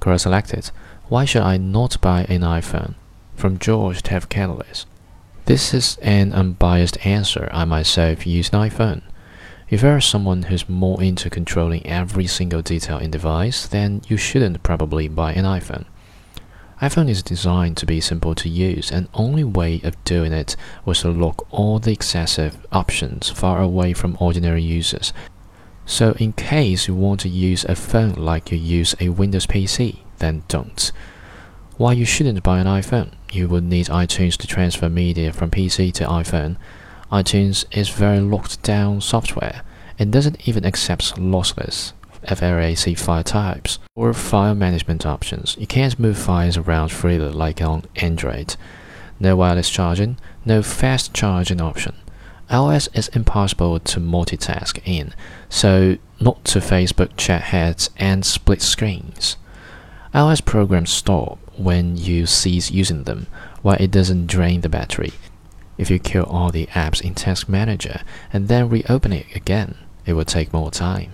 Quora selected, Why should I not buy an iPhone? From George Tavkhelidze. This is an unbiased answer. I myself use an iPhone. If you are someone who's more into controlling every single detail in device, then you shouldn't probably buy an iPhone iPhone is designed to be simple to use, and only way of doing it was to lock all the excessive options far away from ordinary users. So in case you want to use a phone like you use a Windows PC, then don't. While you shouldn't buy an iPhone, you would need iTunes to transfer media from PC to iPhone. iTunes is very locked down software and doesn't even accept lossless FLAC file types or file management options. You can't move files around freely like on Android. No wireless charging, no fast charging option. iOS is impossible to multitask in, so not to Facebook chat heads and split screens. iOS programs stop when you cease using them, while it doesn't drain the battery. If you kill all the apps in Task Manager and then reopen it again, it will take more time.